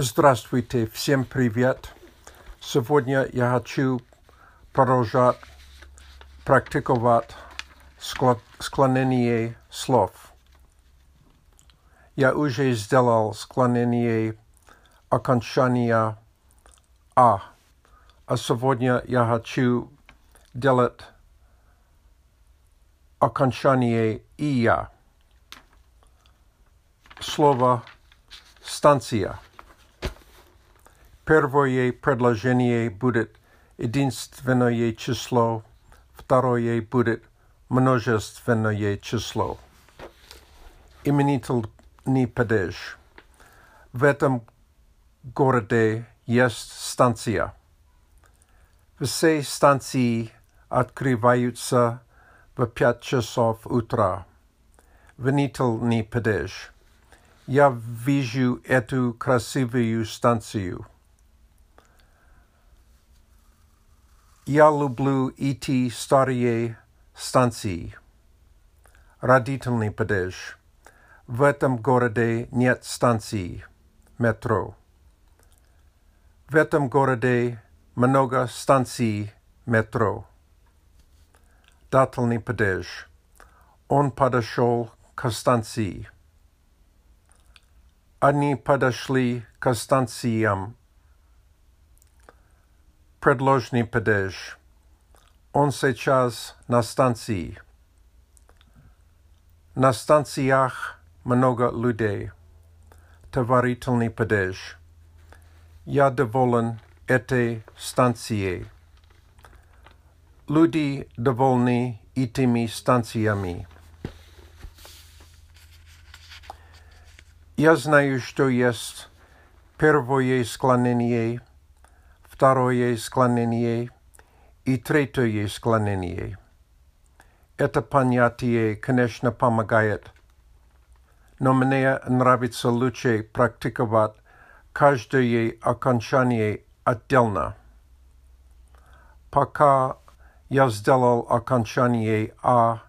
Здравствуйте, всем привет. Сегодня я хочу продолжать практиковать склонение слов. Я уже сделал склонение окончания «а», а сегодня я хочу делать окончание «ия». Слово «станция». Первое предложение будет единственное число, второе будет множественное число. Именительный падеж. В этом городе есть станция. Все станции открываются в пять часов утра. Винительный падеж. Я вижу эту красивую станцию. Я люблю идти старые станции. Родительный падеж. В этом городе нет станций. Метро. В этом городе много станций метро. Дательный падеж. Он подошел к станции. Они подошли к станциям предложный падеж. Он сейчас на станции. На станциях много людей. Товарительный падеж. Я доволен этой станцией. Люди довольны этими станциями. Я знаю, что есть первое склонение – второе склонение и третье склонение. Это понятие, конечно, помогает, но мне нравится лучше практиковать каждое окончание отдельно. Пока я сделал окончание «а»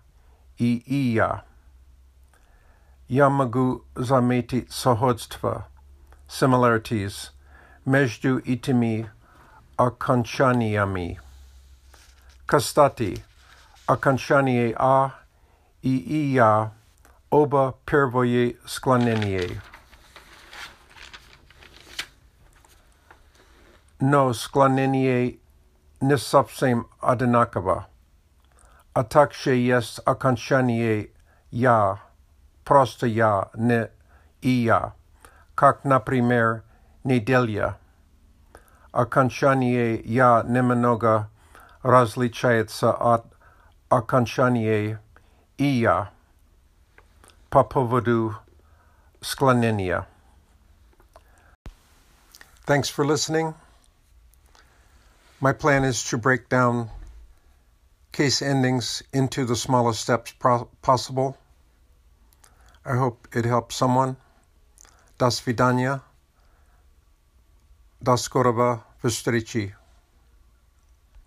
и «ия», я могу заметить сходство, similarities, между этими akanchaniami. Kastati, akančanije a i ija, oba prvoje sklanenije. No sklanenije nisapsem adenakava. A takže jest ya, ja, prosto ja, ne ija, kak na primer nedelja. окончание «я» немного различается от окончания «ия» по поводу склонения. Thanks for listening. My plan is to break down case endings into the smallest steps pro- possible. I hope it helps someone. Das Daskorova v Stryči.